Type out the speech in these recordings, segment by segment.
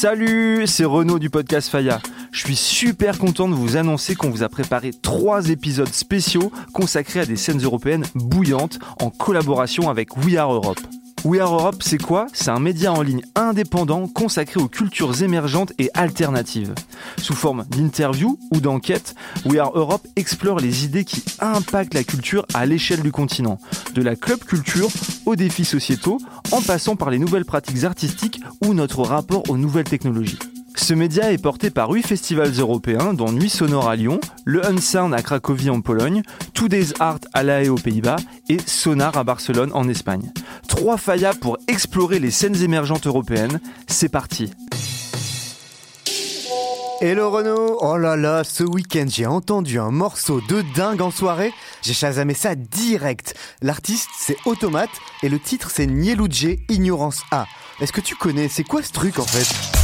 Salut, c'est Renaud du podcast Faya. Je suis super content de vous annoncer qu'on vous a préparé trois épisodes spéciaux consacrés à des scènes européennes bouillantes en collaboration avec We Are Europe. We Are Europe, c'est quoi? C'est un média en ligne indépendant consacré aux cultures émergentes et alternatives. Sous forme d'interviews ou d'enquêtes, We Are Europe explore les idées qui impactent la culture à l'échelle du continent, de la club culture aux défis sociétaux, en passant par les nouvelles pratiques artistiques ou notre rapport aux nouvelles technologies. Ce média est porté par huit festivals européens, dont Nuit Sonore à Lyon, le Unsound à Cracovie en Pologne, Today's Art à La Haye aux Pays-Bas et Sonar à Barcelone en Espagne. Trois faillas pour explorer les scènes émergentes européennes. C'est parti Hello Renaud Oh là là, ce week-end j'ai entendu un morceau de dingue en soirée, j'ai chasamé ça direct. L'artiste c'est Automate et le titre c'est Nieloudje Ignorance A. Est-ce que tu connais, c'est quoi ce truc en fait?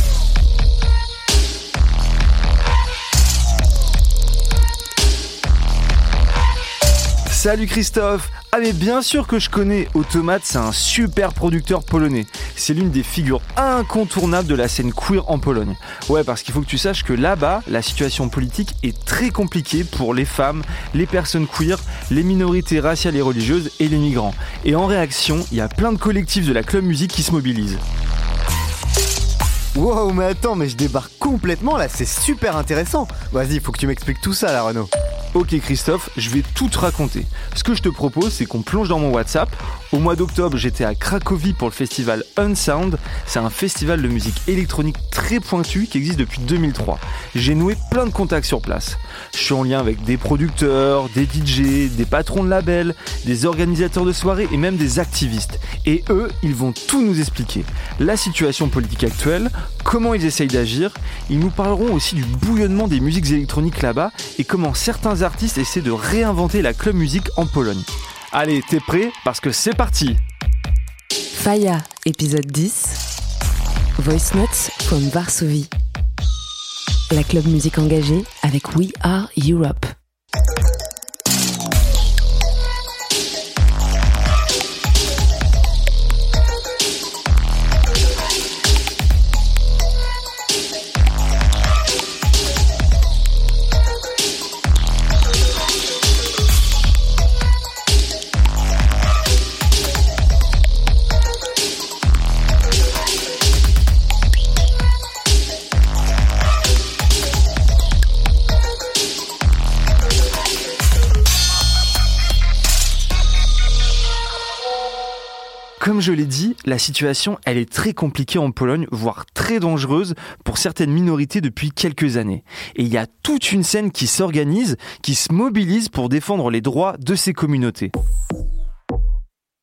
Salut Christophe Ah mais bien sûr que je connais Automate, c'est un super producteur polonais. C'est l'une des figures incontournables de la scène queer en Pologne. Ouais, parce qu'il faut que tu saches que là-bas, la situation politique est très compliquée pour les femmes, les personnes queer, les minorités raciales et religieuses et les migrants. Et en réaction, il y a plein de collectifs de la club musique qui se mobilisent. Wow, mais attends, mais je débarque complètement là, c'est super intéressant. Vas-y, faut que tu m'expliques tout ça là, Renaud. Ok Christophe, je vais tout te raconter. Ce que je te propose, c'est qu'on plonge dans mon WhatsApp. Au mois d'octobre, j'étais à Cracovie pour le festival Unsound. C'est un festival de musique électronique très pointu qui existe depuis 2003. J'ai noué plein de contacts sur place. Je suis en lien avec des producteurs, des DJ, des patrons de labels, des organisateurs de soirées et même des activistes. Et eux, ils vont tout nous expliquer. La situation politique actuelle, comment ils essayent d'agir. Ils nous parleront aussi du bouillonnement des musiques électroniques là-bas et comment certains artistes de réinventer la club musique en Pologne. Allez, t'es prêt Parce que c'est parti Faya, épisode 10. Voice Notes from Varsovie. La club musique engagée avec We Are Europe. Comme je l'ai dit, la situation, elle est très compliquée en Pologne, voire très dangereuse pour certaines minorités depuis quelques années. Et il y a toute une scène qui s'organise, qui se mobilise pour défendre les droits de ces communautés.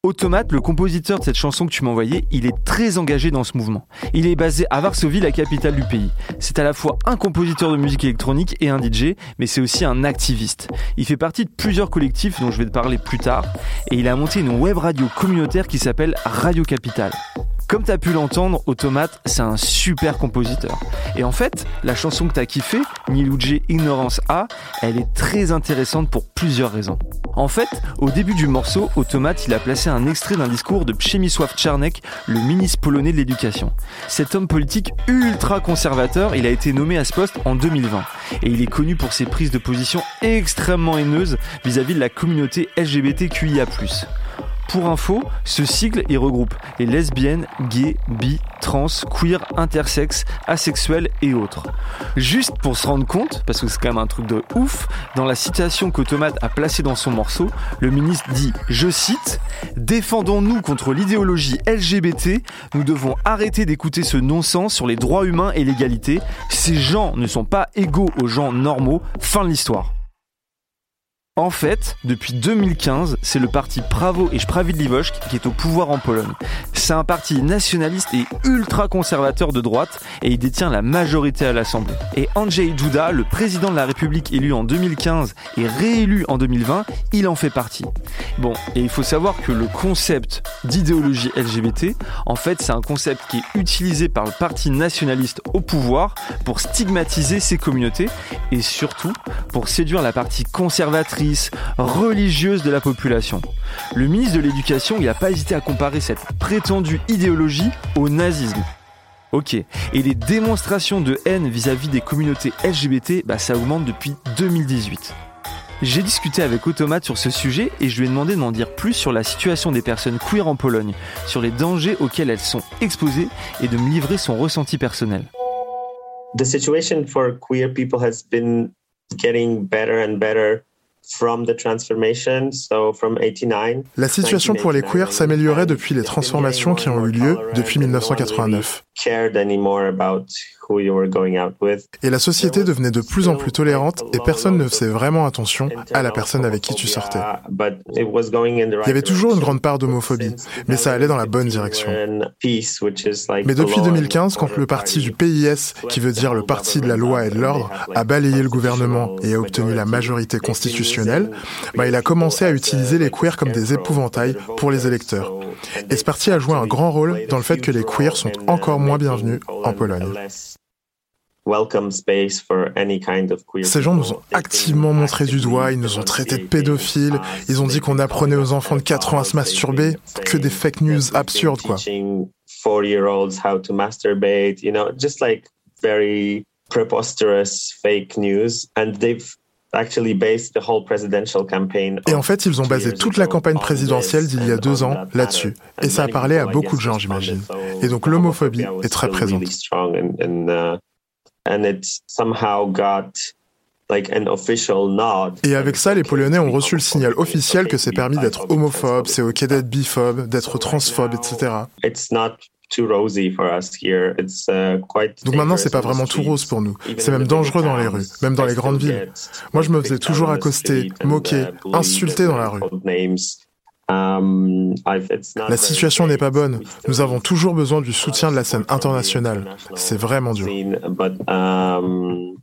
Automate, le compositeur de cette chanson que tu m'as envoyée, il est très engagé dans ce mouvement. Il est basé à Varsovie, la capitale du pays. C'est à la fois un compositeur de musique électronique et un DJ, mais c'est aussi un activiste. Il fait partie de plusieurs collectifs dont je vais te parler plus tard, et il a monté une web radio communautaire qui s'appelle Radio Capital. Comme tu as pu l'entendre, Automate, c'est un super compositeur. Et en fait, la chanson que tu as kiffée, Niloudje Ignorance A, elle est très intéressante pour plusieurs raisons. En fait, au début du morceau, Automate, il a placé un extrait d'un discours de Przemysław Czarnek, le ministre polonais de l'éducation. Cet homme politique ultra conservateur, il a été nommé à ce poste en 2020. Et il est connu pour ses prises de position extrêmement haineuses vis-à-vis de la communauté LGBTQIA+. Pour info, ce sigle y regroupe les lesbiennes, gays, bi, trans, queer, intersexes, asexuels et autres. Juste pour se rendre compte, parce que c'est quand même un truc de ouf, dans la citation qu'Automate a placée dans son morceau, le ministre dit, je cite, Défendons-nous contre l'idéologie LGBT, nous devons arrêter d'écouter ce non-sens sur les droits humains et l'égalité. Ces gens ne sont pas égaux aux gens normaux. Fin de l'histoire. En fait, depuis 2015, c'est le parti Prawo et Sprawiedliwość qui est au pouvoir en Pologne. C'est un parti nationaliste et ultra conservateur de droite et il détient la majorité à l'Assemblée. Et Andrzej Duda, le président de la République élu en 2015 et réélu en 2020, il en fait partie. Bon, et il faut savoir que le concept d'idéologie LGBT, en fait, c'est un concept qui est utilisé par le parti nationaliste au pouvoir pour stigmatiser ces communautés et surtout pour séduire la partie conservatrice religieuse de la population. Le ministre de l'Éducation, n'a pas hésité à comparer cette prétendue idéologie au nazisme. Ok, et les démonstrations de haine vis-à-vis des communautés LGBT, bah, ça augmente depuis 2018. J'ai discuté avec Automate sur ce sujet et je lui ai demandé de m'en dire plus sur la situation des personnes queer en Pologne, sur les dangers auxquels elles sont exposées et de me livrer son ressenti personnel. The situation for queer people has been getting better and better la situation pour les queers s'améliorait depuis les transformations qui ont eu lieu depuis 1989. Et la société devenait de plus en plus tolérante et personne ne faisait vraiment attention à la personne avec qui tu sortais. Il y avait toujours une grande part d'homophobie, mais ça allait dans la bonne direction. Mais depuis 2015, quand le parti du PIS, qui veut dire le parti de la loi et de l'ordre, a balayé le gouvernement et a obtenu la majorité constitutionnelle, bah, il a commencé à utiliser les queers comme des épouvantails pour les électeurs. Et ce parti a joué un grand rôle dans le fait que les queers sont encore moins bienvenus en Pologne. Ces gens nous ont activement montré du doigt, ils nous ont traités de pédophiles, ils ont dit qu'on apprenait aux enfants de 4 ans à se masturber, que des fake news absurdes quoi. Et en fait, ils ont basé toute la campagne présidentielle d'il y a deux ans là-dessus. Et ça a parlé à beaucoup de gens, j'imagine. Et donc l'homophobie est très présente. Et avec ça, les Polonais ont reçu le signal officiel que c'est permis d'être homophobe, c'est ok d'être biphobe, d'être transphobe, etc. Donc maintenant, c'est pas vraiment tout rose pour nous. C'est même dangereux dans les rues, même dans les grandes villes. Moi, je me faisais toujours accoster, moquer, insulter dans la rue. Um, la situation n'est pas bonne. Nous avons toujours besoin du soutien de la scène internationale. C'est vraiment dur. Um,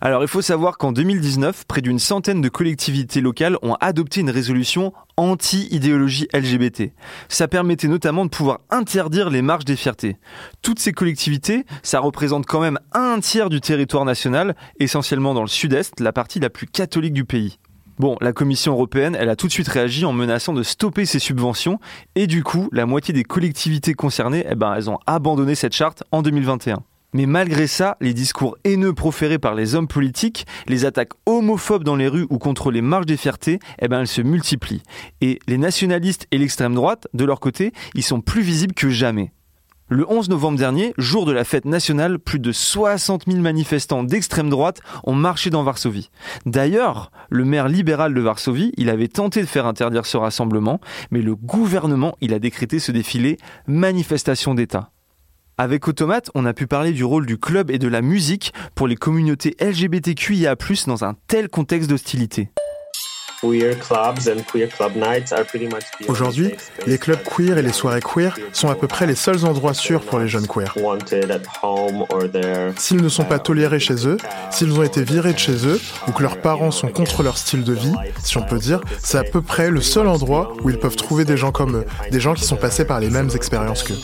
Alors il faut savoir qu'en 2019, près d'une centaine de collectivités locales ont adopté une résolution anti-idéologie LGBT. Ça permettait notamment de pouvoir interdire les marches des fiertés. Toutes ces collectivités, ça représente quand même un tiers du territoire national, essentiellement dans le sud-est, la partie la plus catholique du pays. Bon, la Commission européenne, elle a tout de suite réagi en menaçant de stopper ces subventions et du coup, la moitié des collectivités concernées, eh ben, elles ont abandonné cette charte en 2021. Mais malgré ça, les discours haineux proférés par les hommes politiques, les attaques homophobes dans les rues ou contre les marches des fiertés, eh ben, elles se multiplient. Et les nationalistes et l'extrême droite, de leur côté, ils sont plus visibles que jamais. Le 11 novembre dernier, jour de la fête nationale, plus de 60 000 manifestants d'extrême droite ont marché dans Varsovie. D'ailleurs, le maire libéral de Varsovie, avait tenté de faire interdire ce rassemblement, mais le gouvernement, il a décrété ce défilé manifestation d'État. Avec Automate, on a pu parler du rôle du club et de la musique pour les communautés LGBTQIA+, dans un tel contexte d'hostilité. Aujourd'hui, les clubs queer et les soirées queer sont à peu près les seuls endroits sûrs pour les jeunes queers. S'ils ne sont pas tolérés chez eux, s'ils ont été virés de chez eux ou que leurs parents sont contre leur style de vie, si on peut dire, c'est à peu près le seul endroit où ils peuvent trouver des gens comme eux, des gens qui sont passés par les mêmes expériences qu'eux.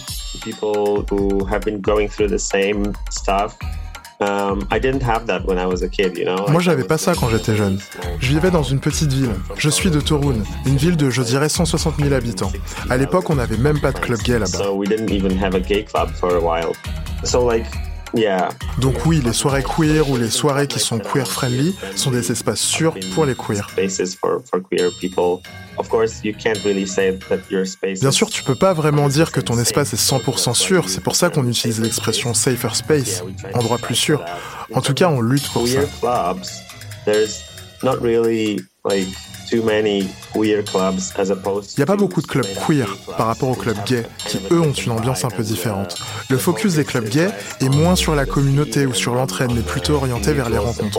Moi, j'avais pas ça quand j'étais jeune. Je vivais dans une petite ville. Je suis de Torun, une ville de, je dirais, 160 000 habitants. À l'époque, on n'avait même pas de club gay là-bas. Donc oui, les soirées queer ou les soirées qui sont queer friendly sont des espaces sûrs pour les queers. Bien sûr, tu peux pas vraiment dire que ton espace est 100% sûr, c'est pour ça qu'on utilise l'expression safer space, endroit plus sûr. En tout cas, on lutte pour ça. Il n'y a pas beaucoup de clubs queer par rapport aux clubs gays, qui eux ont une ambiance un peu différente. Le focus des clubs gays est moins sur la communauté ou sur l'entraide, mais plutôt orienté vers les rencontres.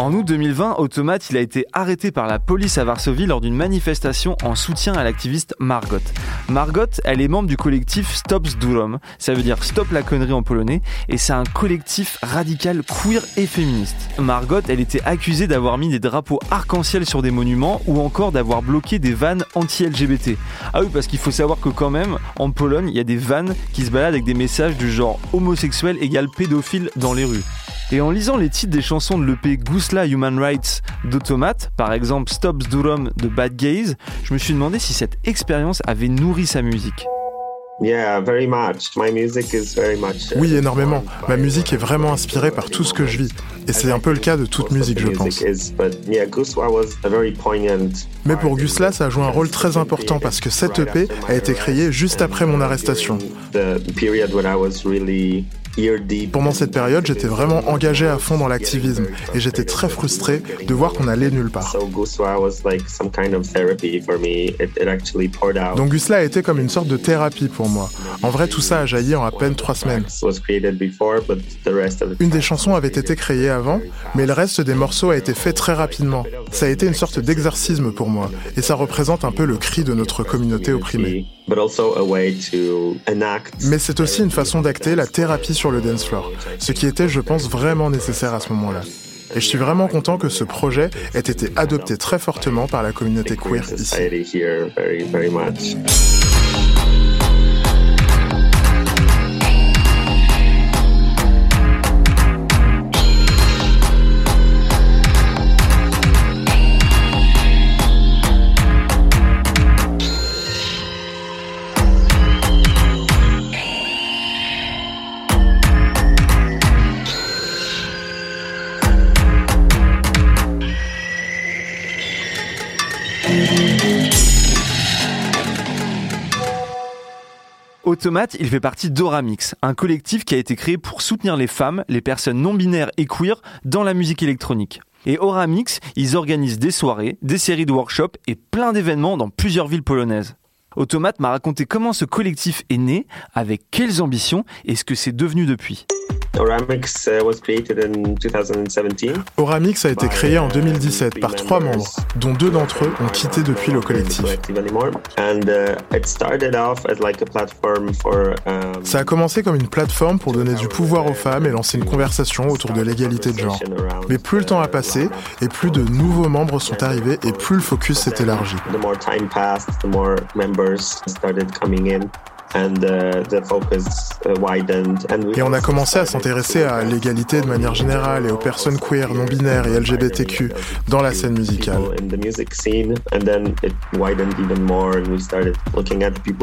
En août 2020, Automat il a été arrêté par la police à Varsovie lors d'une manifestation en soutien à l'activiste Margot. Margot, elle est membre du collectif Stops Durom, ça veut dire Stop la connerie en polonais, et c'est un collectif radical queer et féministe. Margot, elle était accusée d'avoir mis des drapeaux arc-en-ciel sur des monuments ou encore d'avoir bloqué des vannes anti-LGBT. Ah oui, parce qu'il faut savoir que quand même, en Pologne, il y a des vannes qui se baladent avec des messages du genre homosexuel égale pédophile dans les rues. Et en lisant les titres des chansons de l'EP Gousla Human Rights d'Automate, par exemple Stops Durum de Bad Gaze, je me suis demandé si cette expérience avait nourri sa musique. Oui, énormément. Ma musique est vraiment inspirée par tout ce que je vis. Et c'est un peu le cas de toute musique, je pense. Mais pour Gusla, ça a joué un rôle très important parce que cette EP a été créée juste après mon arrestation. Pendant cette période, j'étais vraiment engagé à fond dans l'activisme et j'étais très frustré de voir qu'on allait nulle part. Donc Gusla a été comme une sorte de thérapie pour moi. En vrai, tout ça a jailli en à peine trois semaines. Une des chansons avait été créée avant, mais le reste des morceaux a été fait très rapidement. Ça a été une sorte d'exorcisme pour moi et ça représente un peu le cri de notre communauté opprimée. Mais c'est aussi une façon d'acter la thérapie sur le dance floor, ce qui était, je pense, vraiment nécessaire à ce moment-là. Et je suis vraiment content que ce projet ait été adopté très fortement par la communauté queer ici. Automate, il fait partie d'Oramix, un collectif qui a été créé pour soutenir les femmes, les personnes non binaires et queer dans la musique électronique. Et Oramix, ils organisent des soirées, des séries de workshops et plein d'événements dans plusieurs villes polonaises. Automate m'a raconté comment ce collectif est né, avec quelles ambitions et ce que c'est devenu depuis. Oramix uh, Oramix a été créé en 2017 uh, par trois membres, dont deux d'entre eux ont quitté depuis le collectif. Ça a commencé comme une plateforme pour donner du pouvoir aux femmes et lancer une conversation autour de l'égalité de genre. Mais plus le temps a passé et plus de nouveaux membres sont arrivés et plus le focus s'est élargi. Uh, et on a commencé à s'intéresser à l'égalité de manière générale et aux personnes queer, non binaires et LGBTQ dans la scène musicale.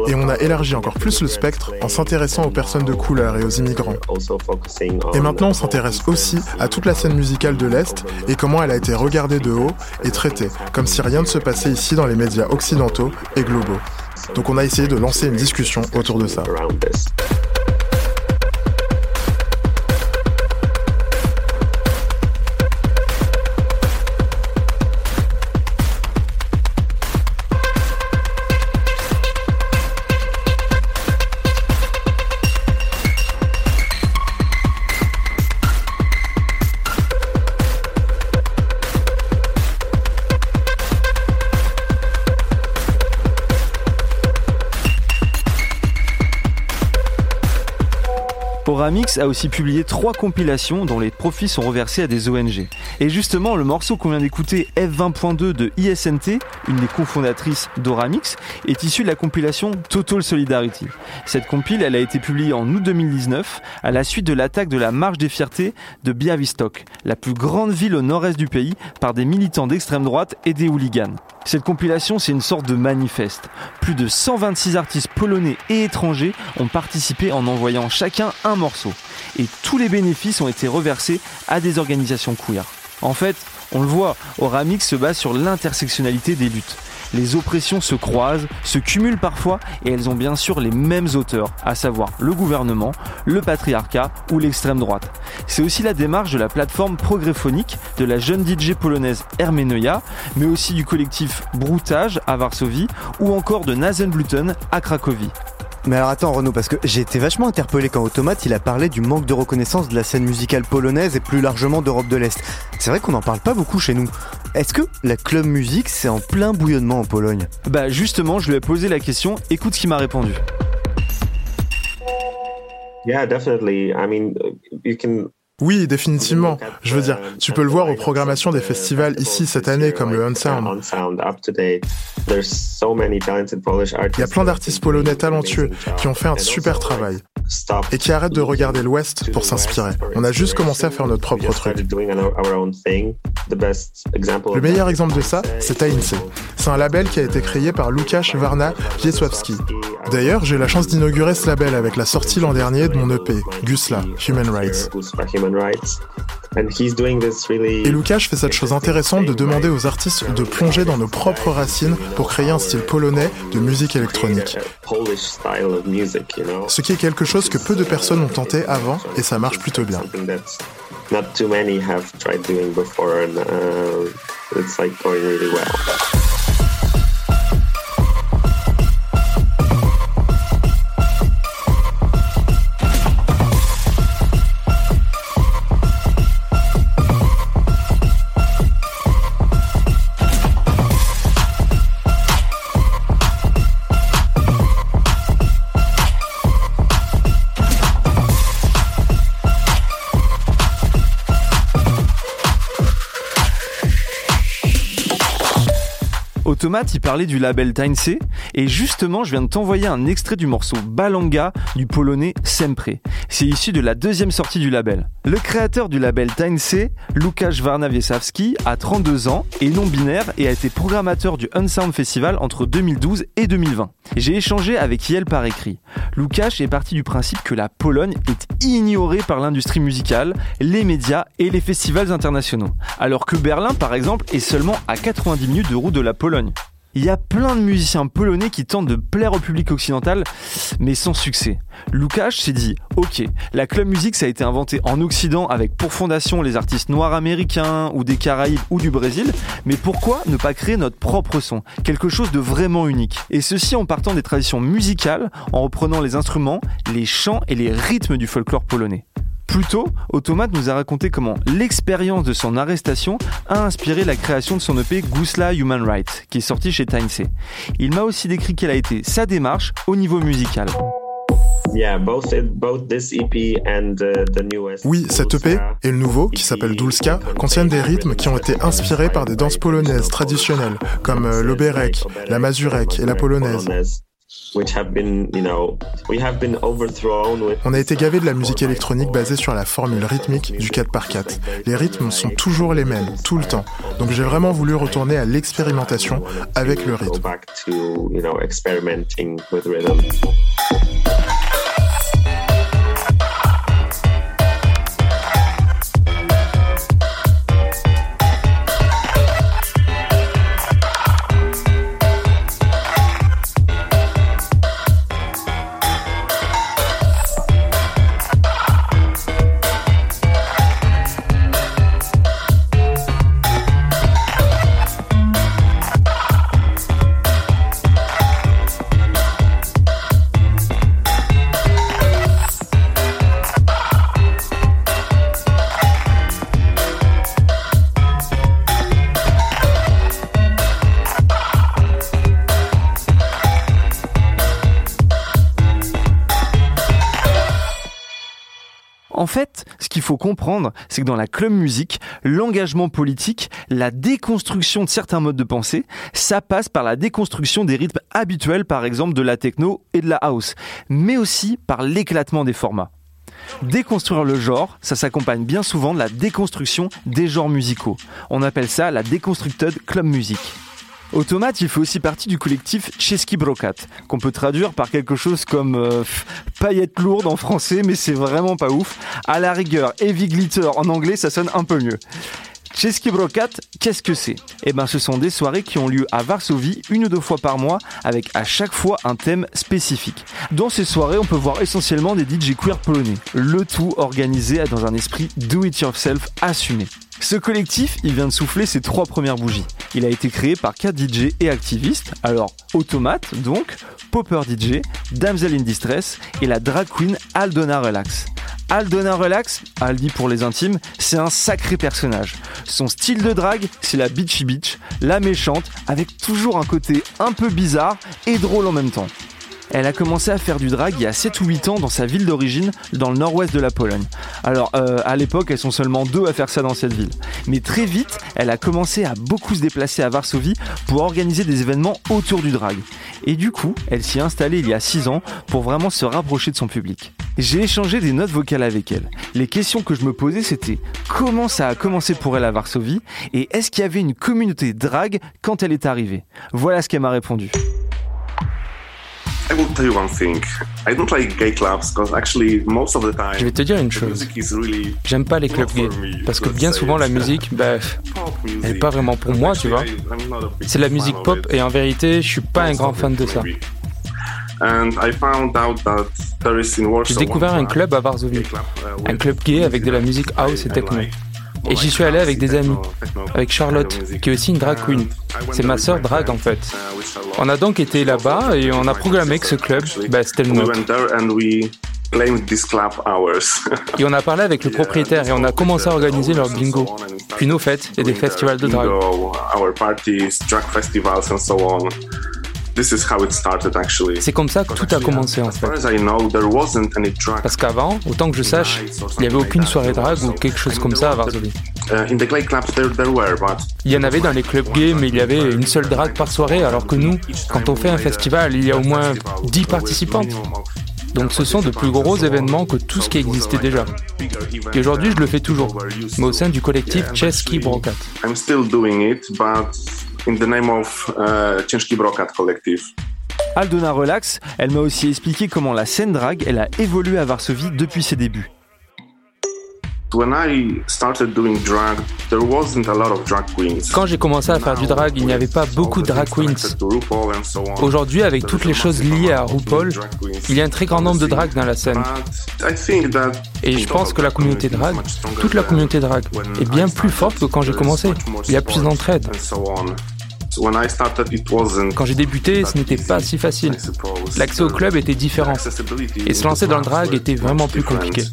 Et on a élargi encore plus le spectre en s'intéressant aux personnes de couleur et aux immigrants. Et maintenant on s'intéresse aussi à toute la scène musicale de l'Est et comment elle a été regardée de haut et traitée, comme si rien ne se passait ici dans les médias occidentaux et globaux. Donc on a essayé de lancer une discussion autour de ça. Oramix a aussi publié trois compilations dont les profits sont reversés à des ONG. Et justement, le morceau qu'on vient d'écouter, F20.2 de ISNT, une des cofondatrices d'Oramix, est issu de la compilation Total Solidarity. Cette compile, elle a été publiée en août 2019 à la suite de l'attaque de la Marche des Fiertés de Białystok, la plus grande ville au nord-est du pays, par des militants d'extrême droite et des hooligans. Cette compilation, c'est une sorte de manifeste. Plus de 126 artistes polonais et étrangers ont participé en envoyant chacun un morceau. Et tous les bénéfices ont été reversés à des organisations queer. En fait, on le voit, Oramix se base sur l'intersectionnalité des luttes. Les oppressions se croisent, se cumulent parfois et elles ont bien sûr les mêmes auteurs, à savoir le gouvernement, le patriarcat ou l'extrême droite. C'est aussi la démarche de la plateforme progréphonique de la jeune DJ polonaise Hermenoia, mais aussi du collectif Broutage à Varsovie ou encore de Nazenbluten à Cracovie. Mais alors attends Renaud, parce que j'ai été vachement interpellé quand Automate il a parlé du manque de reconnaissance de la scène musicale polonaise et plus largement d'Europe de l'Est. C'est vrai qu'on n'en parle pas beaucoup chez nous. Est-ce que la club musique c'est en plein bouillonnement en Pologne? Bah justement, je lui ai posé la question, écoute ce qu'il m'a répondu. Yeah, definitely. I mean, you can oui, définitivement. Je veux dire, tu peux le voir aux programmations des festivals ici cette année comme le Unsound. Il y a plein d'artistes polonais talentueux qui ont fait un super travail et qui arrêtent de regarder l'Ouest pour s'inspirer. On a juste commencé à faire notre propre truc. Le meilleur exemple de ça, c'est Tainse. C'est un label qui a été créé par Łukasz Warna Wiesławski. D'ailleurs, j'ai la chance d'inaugurer ce label avec la sortie l'an dernier de mon EP, Gusla, Human Rights. Et Lukasz fait cette chose intéressante de demander aux artistes de plonger dans nos propres racines pour créer un style polonais de musique électronique. Ce qui est quelque chose que peu de personnes ont tenté avant et ça marche plutôt bien. Automate, il parlait du label C et justement, je viens de t'envoyer un extrait du morceau Balanga du polonais Sempre. C'est issu de la deuxième sortie du label. Le créateur du label C, Łukasz Warnawiesawski, a 32 ans, est non-binaire et a été programmateur du Unsound Festival entre 2012 et 2020. J'ai échangé avec Yel par écrit. Łukasz est parti du principe que la Pologne est ignorée par l'industrie musicale, les médias et les festivals internationaux. Alors que Berlin, par exemple, est seulement à 90 minutes de route de la Pologne il y a plein de musiciens polonais qui tentent de plaire au public occidental, mais sans succès. Lukasz s'est dit, ok, la club musique ça a été inventé en Occident avec pour fondation les artistes noirs américains ou des Caraïbes ou du Brésil, mais pourquoi ne pas créer notre propre son, quelque chose de vraiment unique? Et ceci en partant des traditions musicales, en reprenant les instruments, les chants et les rythmes du folklore polonais. Plus tôt, Automate nous a raconté comment l'expérience de son arrestation a inspiré la création de son EP Gusla Human Rights, qui est sorti chez Tynesy. Il m'a aussi décrit quelle a été sa démarche au niveau musical. Oui, cet EP et le nouveau, qui s'appelle Dulska, contiennent des rythmes qui ont été inspirés par des danses polonaises traditionnelles, comme euh, l'oberek, la mazurek et la polonaise. On a été gavé de la musique électronique basée sur la formule rythmique du 4x4. Les rythmes sont toujours les mêmes, tout le temps. Donc j'ai vraiment voulu retourner à l'expérimentation avec le rythme. Faut comprendre, c'est que dans la club musique, l'engagement politique, la déconstruction de certains modes de pensée, ça passe par la déconstruction des rythmes habituels, par exemple de la techno et de la house, mais aussi par l'éclatement des formats. Déconstruire le genre, ça s'accompagne bien souvent de la déconstruction des genres musicaux. On appelle ça la déconstructed club music. Automate, il fait aussi partie du collectif Chesky Brokat, qu'on peut traduire par quelque chose comme euh, paillettes lourdes en français, mais c'est vraiment pas ouf. À la rigueur, Heavy Glitter en anglais, ça sonne un peu mieux. Chesky Brokat, qu'est-ce que c'est? Eh ben, ce sont des soirées qui ont lieu à Varsovie une ou deux fois par mois, avec à chaque fois un thème spécifique. Dans ces soirées, on peut voir essentiellement des DJ queer polonais, le tout organisé dans un esprit do-it-yourself assumé. Ce collectif, il vient de souffler ses trois premières bougies. Il a été créé par quatre DJ et activistes, alors Automate donc, Popper DJ, Damsel in Distress et la drag queen Aldona Relax. Aldona Relax, Aldi pour les intimes, c'est un sacré personnage. Son style de drague, c'est la bitchy bitch, la méchante, avec toujours un côté un peu bizarre et drôle en même temps. Elle a commencé à faire du drag il y a 7 ou 8 ans dans sa ville d'origine, dans le nord-ouest de la Pologne. Alors, euh, à l'époque, elles sont seulement deux à faire ça dans cette ville. Mais très vite, elle a commencé à beaucoup se déplacer à Varsovie pour organiser des événements autour du drag. Et du coup, elle s'y est installée il y a 6 ans pour vraiment se rapprocher de son public. J'ai échangé des notes vocales avec elle. Les questions que je me posais, c'était comment ça a commencé pour elle à Varsovie et est-ce qu'il y avait une communauté drag quand elle est arrivée? Voilà ce qu'elle m'a répondu. Je vais te dire une chose. J'aime pas les clubs gays parce que bien souvent la musique, bah, elle est pas vraiment pour moi, tu vois. C'est la musique pop et en vérité, je suis pas un grand fan de ça. J'ai découvert un club à Varsovie, uh, un club gay avec de la musique house et techno. Et j'y suis allé avec des amis, avec Charlotte, qui est aussi une drag queen. C'est ma sœur drag en fait. On a donc été là-bas et on a programmé que ce club, bah, c'était le nôtre. et on a parlé avec le propriétaire et on a commencé à organiser leur bingo. Puis nos fêtes et des festivals de drag. C'est comme ça que tout a commencé en fait. Parce qu'avant, autant que je sache, il n'y avait aucune soirée drag ou quelque chose comme ça à Varsovie. Uh, il y en avait dans les clubs gays, mais il y avait une seule drag par soirée, alors que nous, quand on fait un festival, il y a au moins 10 participantes. Donc ce sont de plus gros événements que tout ce qui existait déjà. Et aujourd'hui, je le fais toujours, mais au sein du collectif Chesky Brokat in the name of uh, Brokat Collective. Aldona Relax, elle m'a aussi expliqué comment la scène drag, elle a évolué à Varsovie depuis ses débuts. Quand j'ai commencé à faire du drag, il n'y avait pas beaucoup de drag queens. Aujourd'hui, avec toutes les choses liées à RuPaul, il y a un très grand nombre de drag dans la scène. Et je pense que la communauté drag, toute la communauté drag, est bien plus forte que quand j'ai commencé. Il y a plus d'entraide. Quand j'ai débuté, ce n'était pas si facile. L'accès au club était différent. Et se lancer dans le drag était vraiment plus compliqué.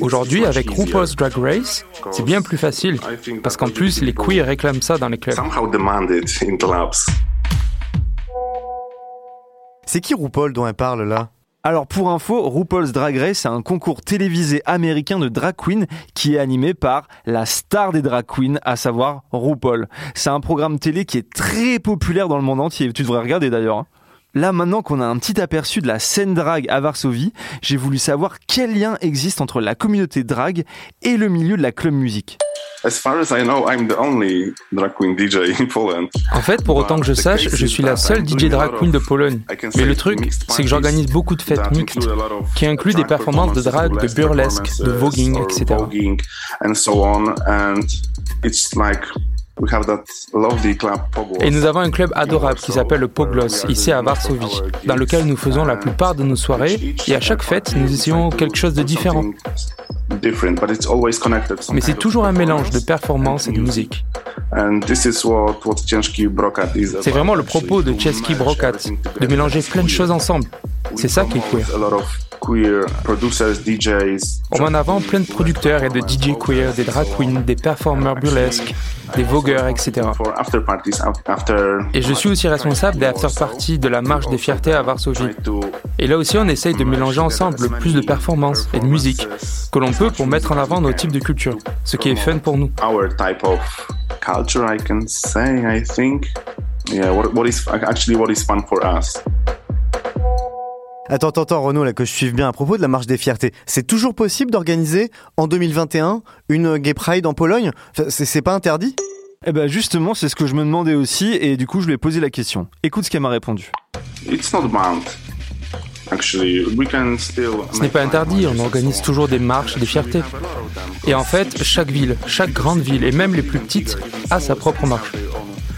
Aujourd'hui, avec RuPaul's Drag Race, c'est bien plus facile, parce qu'en plus, les queers réclament ça dans les clubs. C'est qui RuPaul dont elle parle là? Alors pour info, RuPaul's Drag Race, c'est un concours télévisé américain de drag queen qui est animé par la star des drag queens, à savoir RuPaul. C'est un programme télé qui est très populaire dans le monde entier. Tu devrais regarder d'ailleurs. Hein. Là, maintenant qu'on a un petit aperçu de la scène drag à Varsovie, j'ai voulu savoir quel lien existe entre la communauté drag et le milieu de la club musique. En fait, pour autant que je sache, je suis la seule DJ drag queen de Pologne. Mais le truc, c'est que j'organise beaucoup de fêtes mixtes, qui incluent des performances de drag, de burlesque, de voguing, etc. Et nous avons un club adorable qui s'appelle le Poglos, ici à Varsovie, dans lequel nous faisons la plupart de nos soirées, et à chaque fête, nous essayons quelque chose de différent. Mais c'est toujours un mélange de performance et de musique. C'est vraiment le propos de Chesky Brokat, de mélanger plein de choses ensemble. C'est ça qui est queer. On met en avant plein de producteurs et de DJ queer, des drag queens, des performeurs burlesques, des vogueurs, etc. Et je suis aussi responsable des after parties de la marche des fiertés à Varsovie. Et là aussi, on essaye de mélanger ensemble le plus de performances et de musique que l'on peut pour mettre en avant nos types de culture, ce qui est fun pour nous. Attends, attends, attends, Renaud, là, que je suive bien à propos de la marche des fiertés. C'est toujours possible d'organiser en 2021 une Gay Pride en Pologne? C'est pas interdit? Eh ben justement, c'est ce que je me demandais aussi, et du coup, je lui ai posé la question. Écoute ce qu'elle m'a répondu. Ce n'est pas interdit, on organise toujours des marches des fiertés. Et en fait, chaque ville, chaque grande ville, et même les plus petites, a sa propre marche.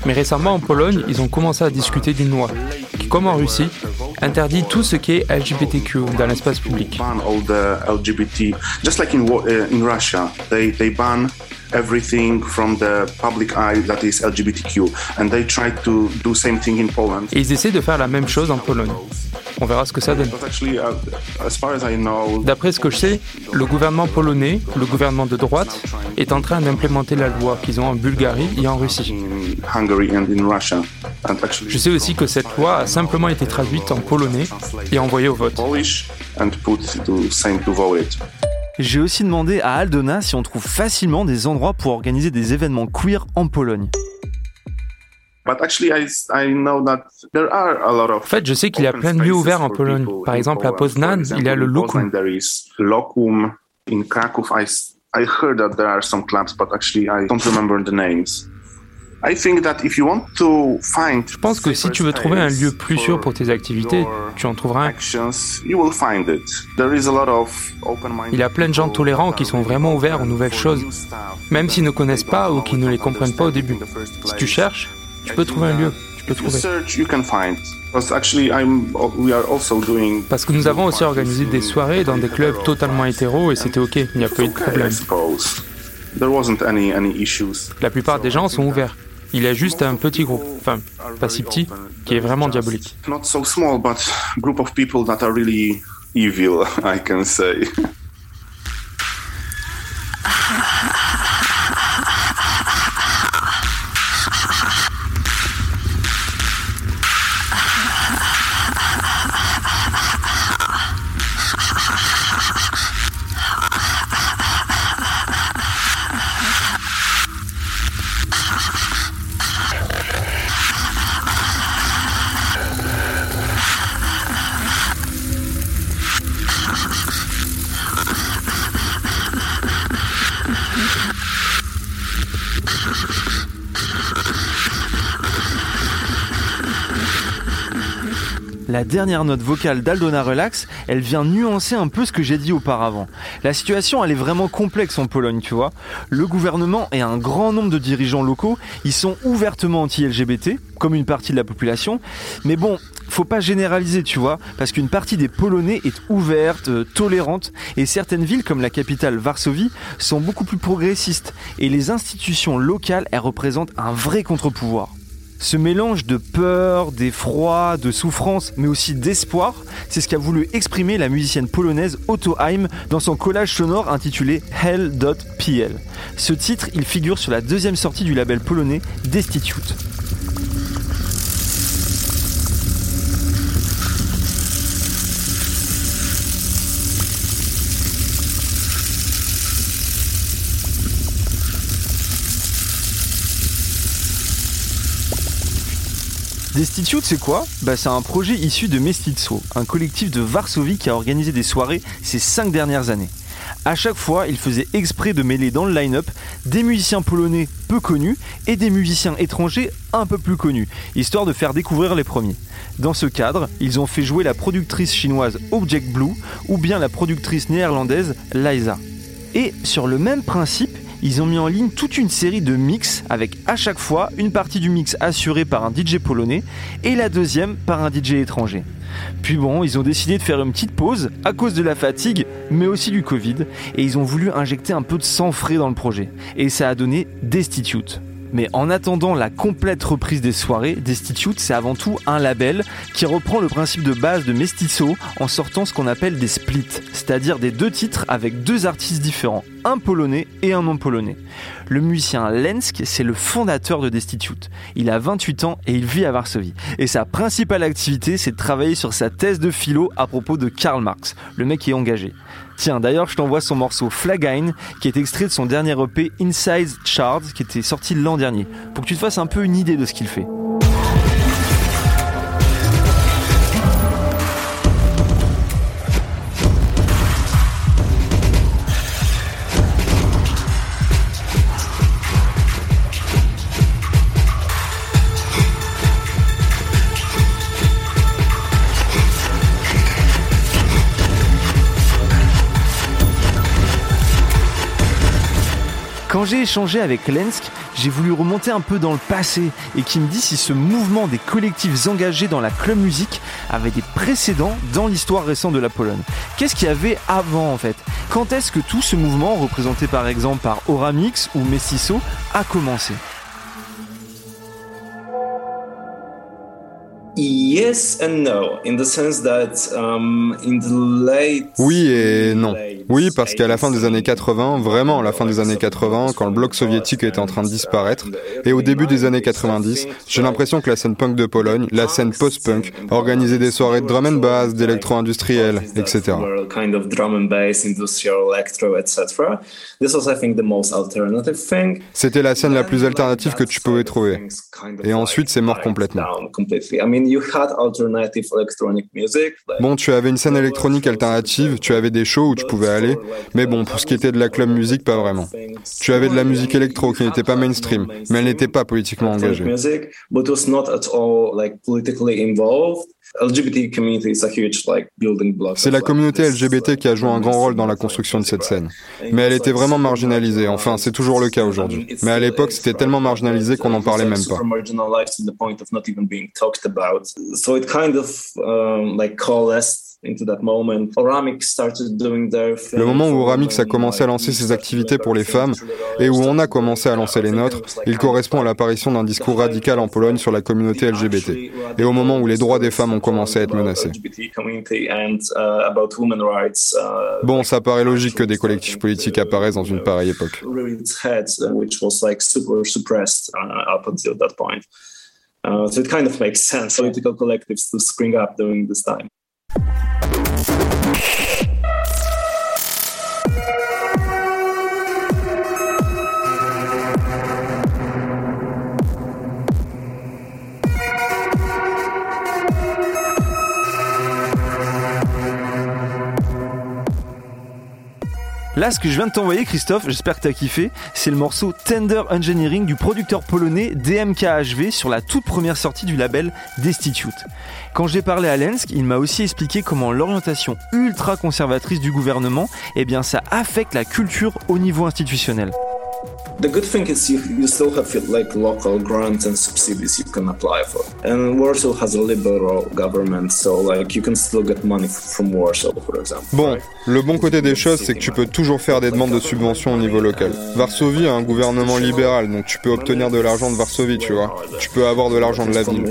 Mais récemment en Pologne, ils ont commencé à discuter d'une loi qui, comme en Russie, interdit tout ce qui est LGBTQ dans l'espace public. Everything from the public eye that is LGBTQ and they try to do same thing in Poland. Et ils essaient de faire la même chose en Pologne. On verra ce que ça donne. Uh, D'après ce que je sais, le gouvernement polonais, le gouvernement de droite, est en train d'implémenter la loi qu'ils ont en Bulgarie et en Russie. Je sais aussi que cette loi a simplement été traduite en polonais et envoyée au vote. J'ai aussi demandé à Aldona si on trouve facilement des endroits pour organiser des événements queer en Pologne. En fait, je sais qu'il y a plein de lieux ouverts en Pologne. Par exemple, à Poznan, il y a le Lokum. In Krakow, I, I heard that there are some clubs, but actually I don't remember the names. Je pense que si tu veux trouver un lieu plus sûr pour tes activités, tu en trouveras un. Il y a plein de gens tolérants qui sont vraiment ouverts aux nouvelles choses, même s'ils ne connaissent pas ou qui ne les comprennent pas au début. Si tu cherches, tu peux trouver un lieu. Tu peux trouver. Parce que nous avons aussi organisé des soirées dans des clubs totalement hétéros et c'était ok, il n'y a pas eu de problème. La plupart des gens sont ouverts. Il y a juste un petit groupe, enfin pas si petit, qui est vraiment diabolique. La dernière note vocale d'Aldona Relax, elle vient nuancer un peu ce que j'ai dit auparavant. La situation, elle est vraiment complexe en Pologne, tu vois. Le gouvernement et un grand nombre de dirigeants locaux, ils sont ouvertement anti-LGBT, comme une partie de la population. Mais bon, faut pas généraliser, tu vois, parce qu'une partie des Polonais est ouverte, euh, tolérante, et certaines villes comme la capitale Varsovie sont beaucoup plus progressistes, et les institutions locales, elles représentent un vrai contre-pouvoir. Ce mélange de peur, d'effroi, de souffrance, mais aussi d'espoir, c'est ce qu'a voulu exprimer la musicienne polonaise Otto Heim dans son collage sonore intitulé Hell.pl. Ce titre, il figure sur la deuxième sortie du label polonais Destitute. Destitute, c'est quoi bah, C'est un projet issu de Mestizo, un collectif de Varsovie qui a organisé des soirées ces cinq dernières années. À chaque fois, ils faisaient exprès de mêler dans le line-up des musiciens polonais peu connus et des musiciens étrangers un peu plus connus, histoire de faire découvrir les premiers. Dans ce cadre, ils ont fait jouer la productrice chinoise Object Blue ou bien la productrice néerlandaise Liza. Et sur le même principe, ils ont mis en ligne toute une série de mix avec à chaque fois une partie du mix assurée par un DJ polonais et la deuxième par un DJ étranger. Puis bon, ils ont décidé de faire une petite pause à cause de la fatigue, mais aussi du Covid, et ils ont voulu injecter un peu de sang frais dans le projet. Et ça a donné Destitute. Mais en attendant la complète reprise des soirées, Destitute, c'est avant tout un label qui reprend le principe de base de Mestizo en sortant ce qu'on appelle des splits, c'est-à-dire des deux titres avec deux artistes différents, un polonais et un non polonais. Le musicien Lensk, c'est le fondateur de Destitute. Il a 28 ans et il vit à Varsovie. Et sa principale activité, c'est de travailler sur sa thèse de philo à propos de Karl Marx. Le mec est engagé. Tiens, d'ailleurs, je t'envoie son morceau Flagine, qui est extrait de son dernier EP Inside Charts, qui était sorti l'an dernier, pour que tu te fasses un peu une idée de ce qu'il fait. J'ai échangé avec Lensk, j'ai voulu remonter un peu dans le passé et qui me dit si ce mouvement des collectifs engagés dans la club musique avait des précédents dans l'histoire récente de la Pologne. Qu'est-ce qu'il y avait avant en fait? Quand est-ce que tout ce mouvement, représenté par exemple par Oramix ou Mestizo, a commencé? Yes and no, in the sense that um, in the late oui et non. Oui, parce qu'à la fin des années 80, vraiment à la fin des années 80, quand le bloc soviétique était en train de disparaître, et au début des années 90, j'ai l'impression que la scène punk de Pologne, la scène post-punk, organisait des soirées de drum and bass, d'électro-industriel, etc. C'était la scène la plus alternative que tu pouvais trouver. Et ensuite, c'est mort complètement. Bon, tu avais une scène électronique alternative, tu avais des shows où tu pouvais aller, mais bon, pour ce qui était de la club musique, pas vraiment. Tu avais de la musique électro qui n'était pas mainstream, mais elle n'était pas politiquement engagée. C'est la communauté LGBT qui a joué un grand rôle dans la construction de cette scène. Mais elle était vraiment marginalisée, enfin c'est toujours le cas aujourd'hui. Mais à l'époque c'était tellement marginalisé qu'on n'en parlait même pas. Le moment où Oramix a commencé à lancer ses activités pour les femmes et où on a commencé à lancer les nôtres, il correspond à l'apparition d'un discours radical en Pologne sur la communauté LGBT et au moment où les droits des femmes ont commencé à être menacés. Bon, ça paraît logique que des collectifs politiques apparaissent dans une pareille époque. Uh, so it kind of makes sense political collectives to spring up during this time. you Là, ce que je viens de t'envoyer, Christophe, j'espère que t'as kiffé, c'est le morceau Tender Engineering du producteur polonais DMKHV sur la toute première sortie du label Destitute. Quand j'ai parlé à Lensk, il m'a aussi expliqué comment l'orientation ultra conservatrice du gouvernement, eh bien, ça affecte la culture au niveau institutionnel. The good thing is you, you still have like local grants and subsidies you can apply for. And Warsaw has a liberal government, so like you can still get money from Warsaw, for example. Bon, le bon côté des choses, c'est que tu peux toujours faire des demandes de subventions au niveau local. Varsovie a un gouvernement libéral, donc tu peux obtenir de l'argent de Varsovie, tu vois. Tu peux avoir de l'argent de la ville.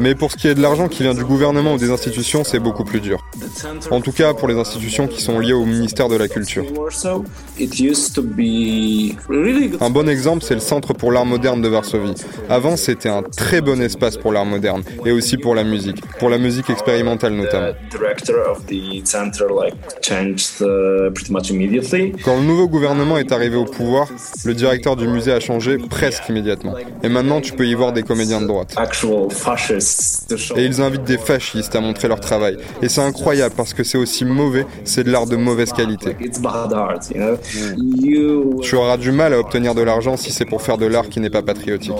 Mais pour ce qui est de l'argent qui vient du gouvernement ou des institutions, c'est beaucoup plus dur. En tout cas, pour les institutions qui sont liées au ministère de la Culture. Un bon exemple, c'est le Centre pour l'art moderne de Varsovie. Avant, c'était un très bon espace pour l'art moderne et aussi pour la musique, pour la musique expérimentale notamment. Quand le nouveau gouvernement est arrivé au pouvoir, le directeur du musée a changé presque immédiatement. Et maintenant, tu peux y voir des comédiens de droite. Et ils invitent des fascistes à montrer leur travail. Et c'est incroyable parce que c'est aussi mauvais, c'est de l'art de mauvaise qualité. Tu auras du mal à obtenir de l'argent si c'est pour faire de l'art qui n'est pas patriotique.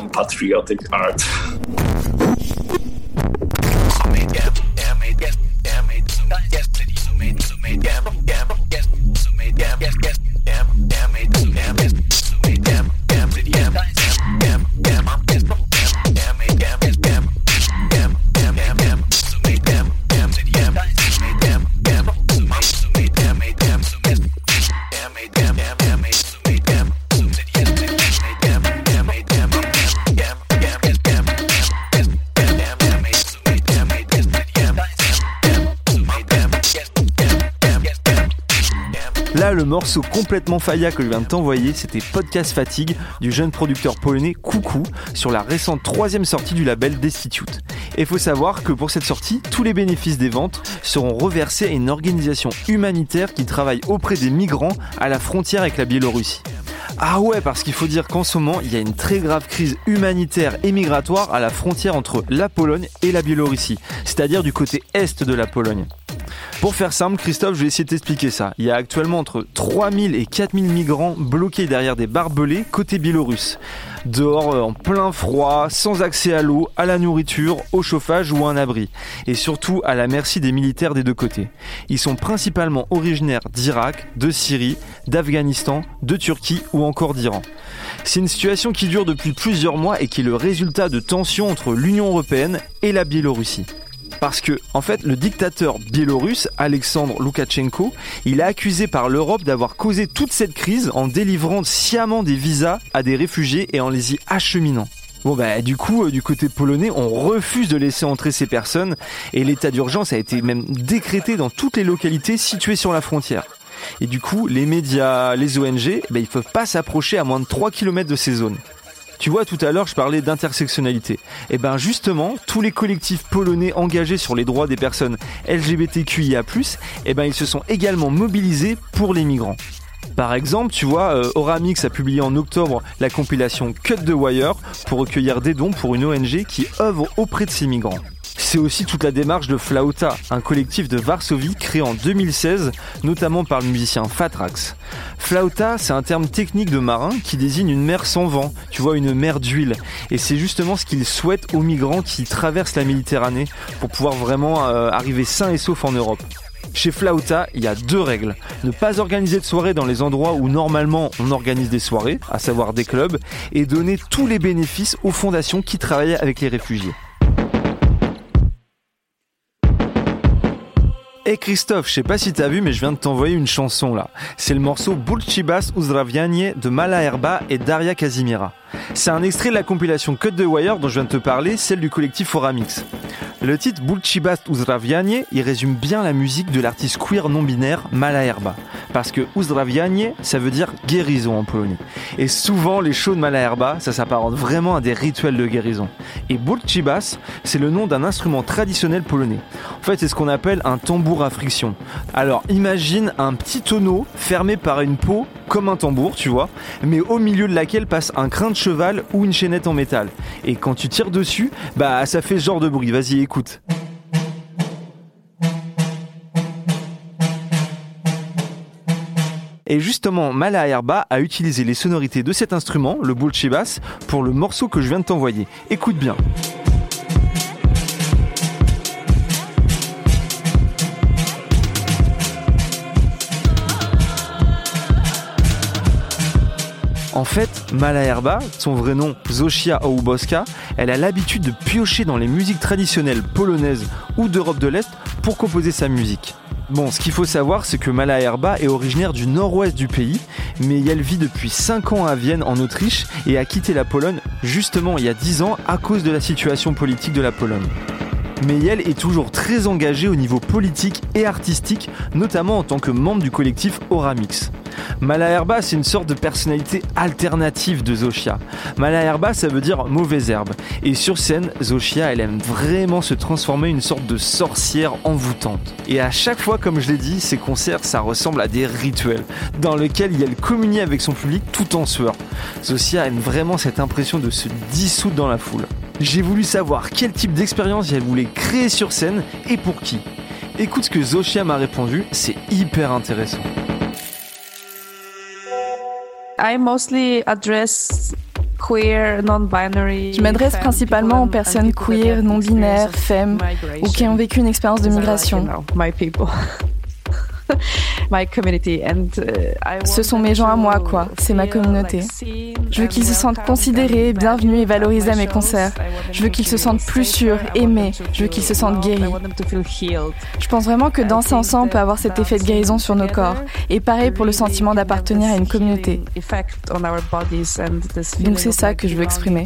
Morceau complètement failla que je viens de t'envoyer, c'était Podcast Fatigue du jeune producteur polonais Coucou sur la récente troisième sortie du label Destitute. Et faut savoir que pour cette sortie, tous les bénéfices des ventes seront reversés à une organisation humanitaire qui travaille auprès des migrants à la frontière avec la Biélorussie. Ah ouais, parce qu'il faut dire qu'en ce moment, il y a une très grave crise humanitaire et migratoire à la frontière entre la Pologne et la Biélorussie, c'est-à-dire du côté est de la Pologne. Pour faire simple, Christophe, je vais essayer de t'expliquer ça. Il y a actuellement entre 3000 et 4000 migrants bloqués derrière des barbelés côté biélorusse. Dehors, euh, en plein froid, sans accès à l'eau, à la nourriture, au chauffage ou à un abri. Et surtout à la merci des militaires des deux côtés. Ils sont principalement originaires d'Irak, de Syrie, d'Afghanistan, de Turquie ou encore d'Iran. C'est une situation qui dure depuis plusieurs mois et qui est le résultat de tensions entre l'Union européenne et la Biélorussie. Parce que, en fait, le dictateur biélorusse, Alexandre Loukachenko, il est accusé par l'Europe d'avoir causé toute cette crise en délivrant sciemment des visas à des réfugiés et en les y acheminant. Bon bah du coup euh, du côté polonais on refuse de laisser entrer ces personnes et l'état d'urgence a été même décrété dans toutes les localités situées sur la frontière. Et du coup les médias, les ONG, bah, ils peuvent pas s'approcher à moins de 3 km de ces zones. Tu vois, tout à l'heure, je parlais d'intersectionnalité. Et eh ben justement, tous les collectifs polonais engagés sur les droits des personnes LGBTQIA+, eh ben ils se sont également mobilisés pour les migrants. Par exemple, tu vois, euh, Oramix a publié en octobre la compilation Cut the Wire pour recueillir des dons pour une ONG qui œuvre auprès de ces migrants. C'est aussi toute la démarche de Flauta, un collectif de Varsovie créé en 2016, notamment par le musicien Fatrax. Flauta, c'est un terme technique de marin qui désigne une mer sans vent, tu vois, une mer d'huile. Et c'est justement ce qu'ils souhaitent aux migrants qui traversent la Méditerranée pour pouvoir vraiment euh, arriver sains et saufs en Europe. Chez Flauta, il y a deux règles. Ne pas organiser de soirées dans les endroits où normalement on organise des soirées, à savoir des clubs, et donner tous les bénéfices aux fondations qui travaillent avec les réfugiés. Et Christophe, je sais pas si t'as vu, mais je viens de t'envoyer une chanson là. C'est le morceau Bulchibas Uzdravianie de Mala et Daria Kazimira. C'est un extrait de la compilation Cut the Wire dont je viens de te parler, celle du collectif Foramix. Le titre Bulchibast Uzdravianie, il résume bien la musique de l'artiste queer non-binaire Malaherba. Parce que Uzdravianie, ça veut dire guérison en polonais. Et souvent, les shows de Malaherba, ça s'apparente vraiment à des rituels de guérison. Et Bulchibas, c'est le nom d'un instrument traditionnel polonais. En fait, c'est ce qu'on appelle un tambour à friction. Alors, imagine un petit tonneau fermé par une peau comme un tambour, tu vois, mais au milieu de laquelle passe un crin de cheval ou une chaînette en métal. Et quand tu tires dessus, bah ça fait ce genre de bruit. Vas-y, écoute. Et justement, Mala Herba a utilisé les sonorités de cet instrument, le bass, pour le morceau que je viens de t'envoyer. Écoute bien. En fait, Malaherba, son vrai nom Zosia Ołuboska, elle a l'habitude de piocher dans les musiques traditionnelles polonaises ou d'Europe de l'Est pour composer sa musique. Bon, ce qu'il faut savoir, c'est que Malaherba est originaire du nord-ouest du pays, mais elle vit depuis 5 ans à Vienne, en Autriche, et a quitté la Pologne justement il y a 10 ans à cause de la situation politique de la Pologne mais elle est toujours très engagée au niveau politique et artistique, notamment en tant que membre du collectif Oramix. Malaherba, c'est une sorte de personnalité alternative de Zoshia. Malaherba, ça veut dire mauvaise herbe. Et sur scène, Zoshia, elle aime vraiment se transformer une sorte de sorcière envoûtante. Et à chaque fois, comme je l'ai dit, ses concerts, ça ressemble à des rituels, dans lesquels elle communie avec son public tout en sueur. Zoshia aime vraiment cette impression de se dissoudre dans la foule. J'ai voulu savoir quel type d'expérience elle voulait créer sur scène et pour qui. Écoute ce que Zoshia m'a répondu, c'est hyper intéressant. I mostly address queer, non-binary. Je m'adresse principalement aux personnes queer, non-binaires, femmes ou qui ont vécu une expérience de migration. Uh, Ce sont mes gens à moi, quoi. C'est ma communauté. Je veux qu'ils se sentent considérés, bienvenus et valorisés à mes concerts. Je veux qu'ils se sentent plus sûrs, aimés. Je veux qu'ils se sentent guéris. Je pense vraiment que danser ensemble peut avoir cet effet de guérison sur nos corps. Et pareil pour le sentiment d'appartenir à une communauté. Donc c'est ça que je veux exprimer.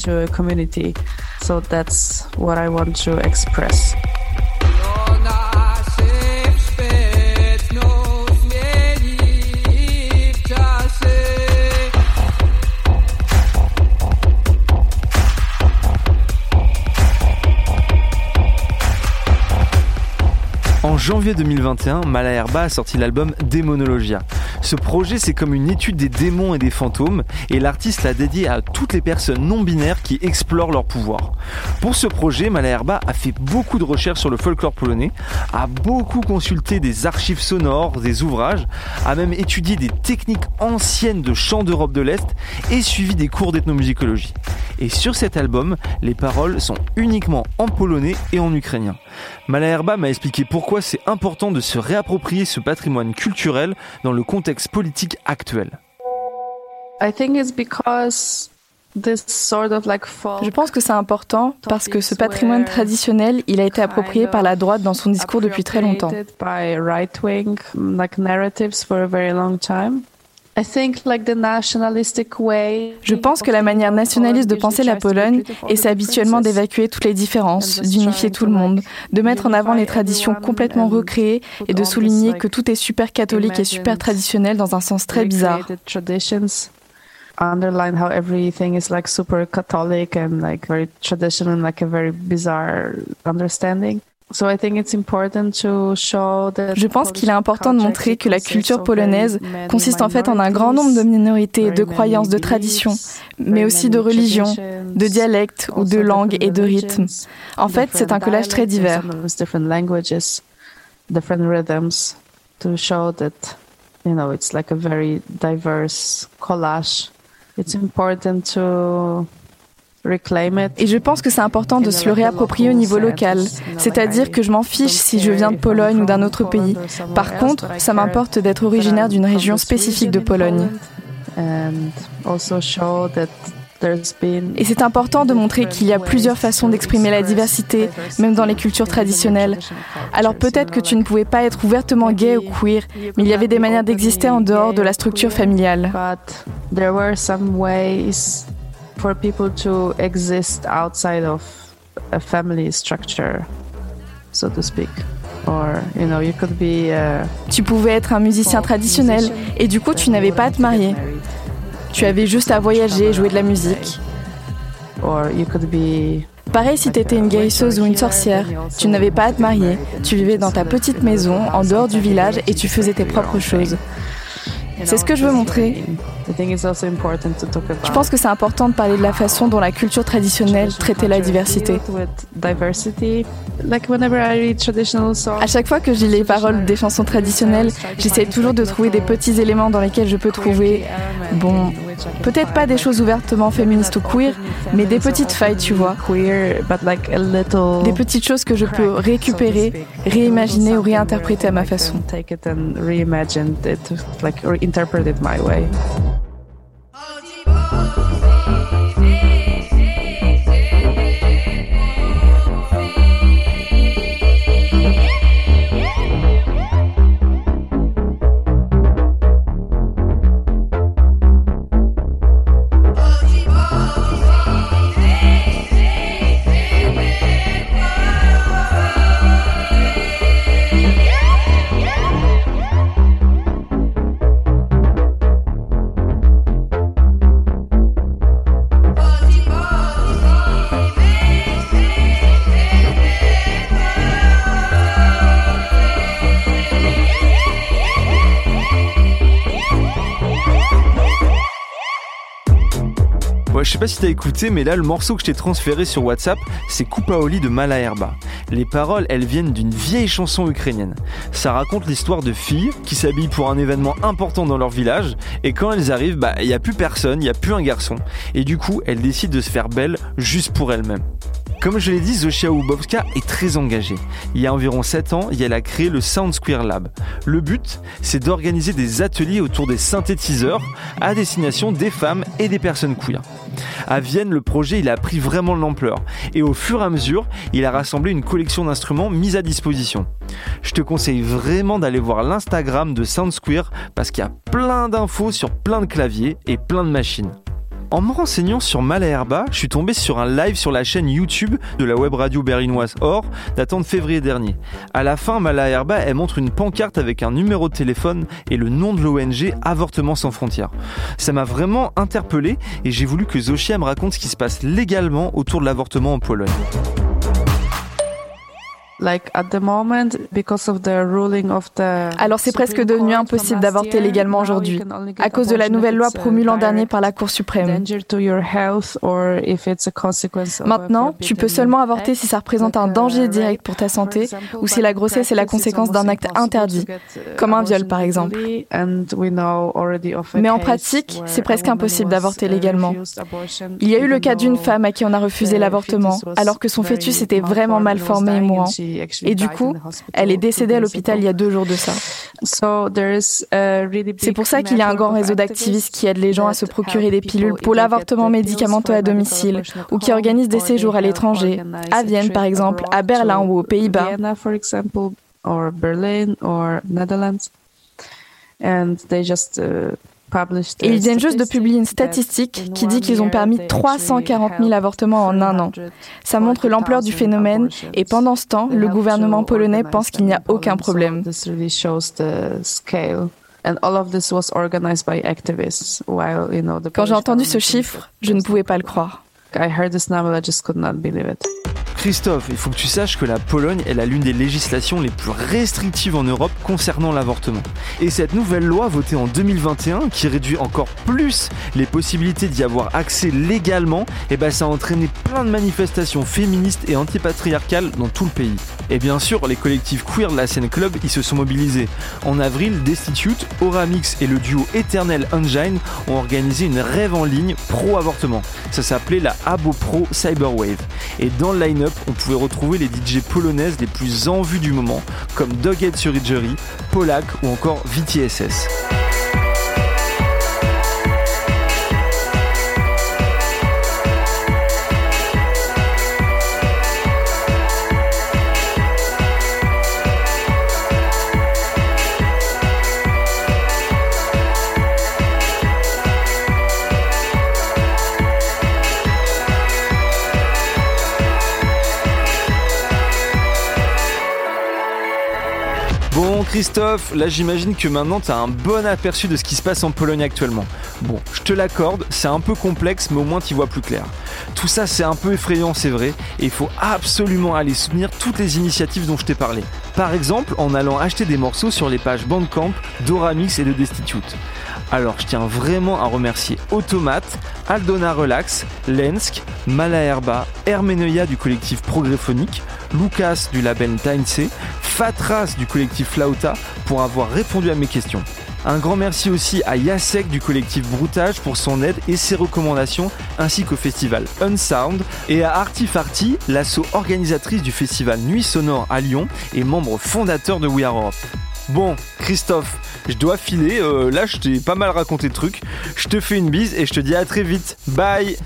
Janvier 2021, Malaherba a sorti l'album Démonologia. Ce projet, c'est comme une étude des démons et des fantômes, et l'artiste l'a dédié à toutes les personnes non binaires qui explorent leur pouvoir. Pour ce projet, Malaherba a fait beaucoup de recherches sur le folklore polonais, a beaucoup consulté des archives sonores, des ouvrages, a même étudié des techniques anciennes de chant d'Europe de l'Est et suivi des cours d'ethnomusicologie. Et sur cet album, les paroles sont uniquement en polonais et en ukrainien. Malaherba m'a expliqué pourquoi c'est important de se réapproprier ce patrimoine culturel dans le contexte politique actuel. Je pense que c'est important parce que ce patrimoine traditionnel, il a été approprié par la droite dans son discours depuis très longtemps. Je pense que la manière nationaliste de penser la Pologne est habituellement d'évacuer toutes les différences, d'unifier tout le monde, de mettre en avant les traditions complètement recréées et de souligner que tout est super catholique et super traditionnel dans un sens très bizarre. underline how everything is like super catholic and like very traditional and like a very bizarre understanding. Je pense qu'il est important de montrer que la culture polonaise consiste en fait en un grand nombre de minorités, de croyances, de traditions, mais aussi de religions, de dialectes ou de langues et de rythmes. En fait, c'est un collage très divers. collage. Et je pense que c'est important de se le réapproprier au niveau local. C'est-à-dire que je m'en fiche si je viens de Pologne ou d'un autre pays. Par contre, ça m'importe d'être originaire d'une région spécifique de Pologne. Et c'est important de montrer qu'il y a plusieurs façons d'exprimer la diversité, même dans les cultures traditionnelles. Alors peut-être que tu ne pouvais pas être ouvertement gay ou queer, mais il y avait des manières d'exister en dehors de la structure familiale for people to exist outside of a family structure, so to speak. Or, you know, you could be, uh, tu pouvais être un musicien traditionnel et du coup tu n'avais pas à te marier. Tu avais juste à voyager et jouer de la musique. Or you could be Pareil si tu étais une guérisseuse ou une sorcière, tu n'avais pas à te marier, tu vivais dans ta petite maison, en dehors du village et tu faisais tes propres choses. C'est ce que je veux montrer. Je pense que c'est important de parler de la façon dont la culture traditionnelle traitait la diversité. À chaque fois que j'ai les paroles des chansons traditionnelles, j'essaie toujours de trouver des petits éléments dans lesquels je peux trouver, bon, peut-être pas des choses ouvertement féministes ou queer, mais des petites failles, tu vois. Des petites choses que je peux récupérer, réimaginer ou réinterpréter à ma façon. Je sais pas si t'as écouté, mais là, le morceau que je t'ai transféré sur WhatsApp, c'est Kupaoli de Malaherba. Les paroles, elles viennent d'une vieille chanson ukrainienne. Ça raconte l'histoire de filles qui s'habillent pour un événement important dans leur village, et quand elles arrivent, bah, il y a plus personne, il y a plus un garçon. Et du coup, elles décident de se faire belle juste pour elles-mêmes. Comme je l'ai dit, Zosia Ubowska est très engagée. Il y a environ 7 ans, elle a créé le Sound Square Lab. Le but, c'est d'organiser des ateliers autour des synthétiseurs à destination des femmes et des personnes queer. À Vienne, le projet il a pris vraiment de l'ampleur et au fur et à mesure, il a rassemblé une collection d'instruments mis à disposition. Je te conseille vraiment d'aller voir l'Instagram de Sound Square parce qu'il y a plein d'infos sur plein de claviers et plein de machines. En me renseignant sur Malaherba, je suis tombé sur un live sur la chaîne YouTube de la web radio berlinoise Or, datant de février dernier. À la fin, Malaherba, elle montre une pancarte avec un numéro de téléphone et le nom de l'ONG Avortement sans frontières. Ça m'a vraiment interpellé et j'ai voulu que Zoshia me raconte ce qui se passe légalement autour de l'avortement en Pologne. Alors c'est presque devenu impossible d'avorter légalement aujourd'hui, à cause de la nouvelle loi promue l'an dernier par la Cour suprême. Maintenant, tu peux seulement avorter si ça représente un danger direct pour ta santé ou si la grossesse est la conséquence d'un acte interdit, comme un viol par exemple. Mais en pratique, c'est presque impossible d'avorter légalement. Il y a eu le cas d'une femme à qui on a refusé l'avortement alors que son fœtus était vraiment mal formé et mourant. Et du coup, elle est décédée à l'hôpital il y a deux jours de ça. C'est pour ça qu'il y a un grand réseau d'activistes qui aident les gens à se procurer des pilules pour l'avortement médicamenteux à domicile ou qui organisent des séjours à l'étranger, à Vienne par exemple, à Berlin ou aux Pays-Bas. Et ils viennent juste de publier une statistique qui dit qu'ils ont permis 340 000 avortements en un an. Ça montre l'ampleur du phénomène et pendant ce temps, le gouvernement polonais pense qu'il n'y a aucun problème. Quand j'ai entendu ce chiffre, je ne pouvais pas le croire. Christophe, il faut que tu saches que la Pologne est l'une des législations les plus restrictives en Europe concernant l'avortement. Et cette nouvelle loi votée en 2021, qui réduit encore plus les possibilités d'y avoir accès légalement, eh ben ça a entraîné plein de manifestations féministes et antipatriarcales dans tout le pays. Et bien sûr, les collectifs queer de la scène club y se sont mobilisés. En avril, Destitute, Oramix et le duo Eternal Engine ont organisé une rêve en ligne pro-avortement. Ça s'appelait la Abo Pro Cyberwave. Et dans le line-up, on pouvait retrouver les DJ polonaises les plus en vue du moment, comme Doghead Surgery, Polak ou encore VTSS. Christophe, là j'imagine que maintenant tu as un bon aperçu de ce qui se passe en Pologne actuellement. Bon, je te l'accorde, c'est un peu complexe, mais au moins tu vois plus clair. Tout ça c'est un peu effrayant, c'est vrai, et il faut absolument aller soutenir toutes les initiatives dont je t'ai parlé. Par exemple, en allant acheter des morceaux sur les pages Bandcamp, Doramix et de Destitute. Alors je tiens vraiment à remercier Automate, Aldona Relax, Lensk, Malaherba, Hermenoia du collectif Progréphonique, Lucas du label Time Fatras du collectif Flauta pour avoir répondu à mes questions. Un grand merci aussi à Yasek du collectif Broutage pour son aide et ses recommandations, ainsi qu'au festival Unsound, et à Artifarty, l'asso organisatrice du festival Nuit Sonore à Lyon et membre fondateur de We Are Europe. Bon, Christophe, je dois filer, euh, là je t'ai pas mal raconté de trucs, je te fais une bise et je te dis à très vite. Bye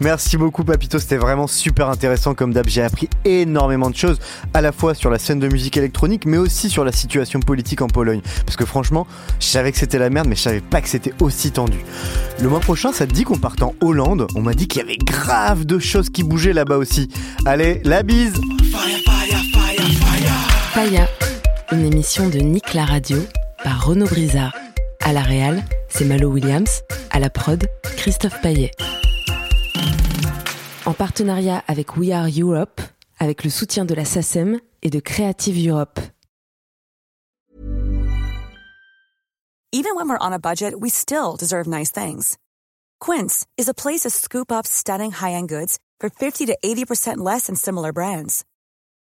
Merci beaucoup Papito, c'était vraiment super intéressant comme d'hab. J'ai appris énormément de choses, à la fois sur la scène de musique électronique, mais aussi sur la situation politique en Pologne. Parce que franchement, je savais que c'était la merde, mais je savais pas que c'était aussi tendu. Le mois prochain, ça te dit qu'on part en Hollande? On m'a dit qu'il y avait grave de choses qui bougeaient là-bas aussi. Allez, la bise Faya, une émission de Nick la radio par Renaud Brizard. À la réal, c'est Malo Williams. À la prod, Christophe Paillet. en partenariat avec We Are Europe, avec le soutien de la SACEM et de Creative Europe. Even when we're on a budget, we still deserve nice things. Quince is a place to scoop up stunning high-end goods for 50 to 80% less than similar brands.